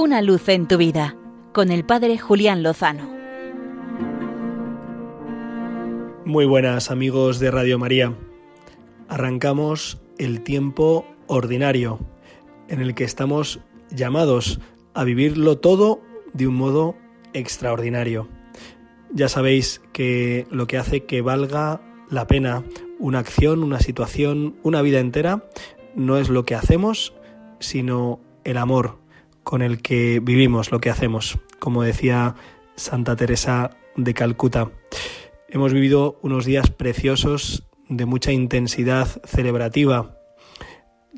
Una luz en tu vida con el Padre Julián Lozano. Muy buenas amigos de Radio María. Arrancamos el tiempo ordinario en el que estamos llamados a vivirlo todo de un modo extraordinario. Ya sabéis que lo que hace que valga la pena una acción, una situación, una vida entera, no es lo que hacemos, sino el amor con el que vivimos lo que hacemos, como decía Santa Teresa de Calcuta. Hemos vivido unos días preciosos de mucha intensidad celebrativa.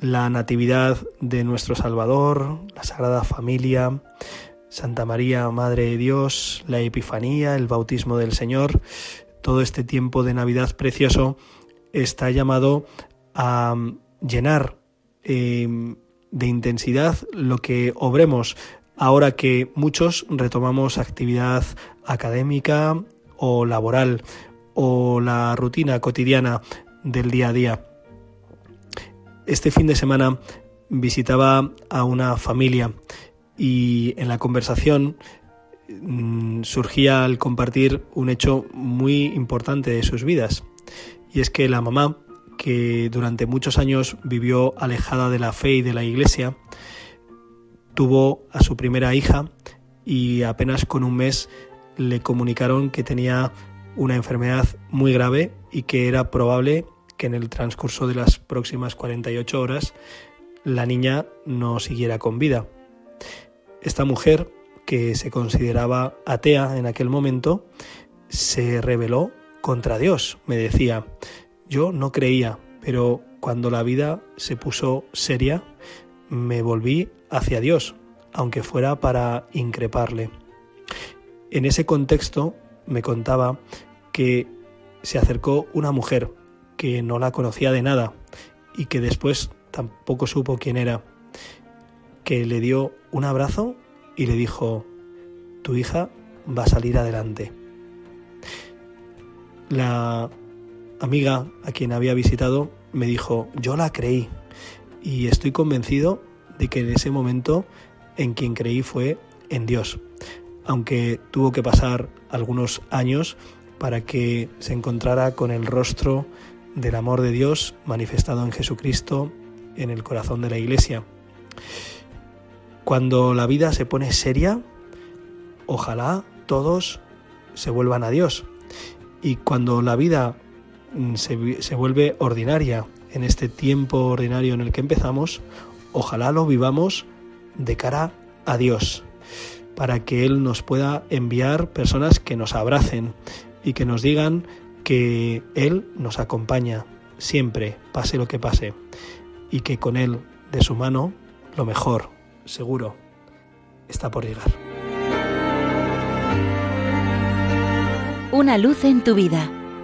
La Natividad de nuestro Salvador, la Sagrada Familia, Santa María, Madre de Dios, la Epifanía, el bautismo del Señor, todo este tiempo de Navidad precioso está llamado a llenar em, de intensidad lo que obremos ahora que muchos retomamos actividad académica o laboral o la rutina cotidiana del día a día. Este fin de semana visitaba a una familia y en la conversación mm, surgía al compartir un hecho muy importante de sus vidas. Y es que la mamá, que durante muchos años vivió alejada de la fe y de la iglesia, tuvo a su primera hija y apenas con un mes le comunicaron que tenía una enfermedad muy grave y que era probable que en el transcurso de las próximas 48 horas la niña no siguiera con vida. Esta mujer, que se consideraba atea en aquel momento, se rebeló contra Dios. Me decía, yo no creía, pero cuando la vida se puso seria, me volví hacia Dios, aunque fuera para increparle. En ese contexto me contaba que se acercó una mujer que no la conocía de nada y que después tampoco supo quién era que le dio un abrazo y le dijo, tu hija va a salir adelante. La amiga a quien había visitado me dijo, yo la creí y estoy convencido de que en ese momento en quien creí fue en Dios, aunque tuvo que pasar algunos años para que se encontrara con el rostro del amor de Dios manifestado en Jesucristo en el corazón de la Iglesia. Cuando la vida se pone seria, ojalá todos se vuelvan a Dios. Y cuando la vida se, se, vuelve ordinaria en este tiempo ordinario en el que empezamos, ojalá lo vivamos de cara a Dios, para que Él nos pueda enviar personas que nos abracen y que nos digan que Él nos acompaña siempre, pase lo que pase, y que con Él, de su mano, lo mejor, seguro, está por llegar. Una luz en tu vida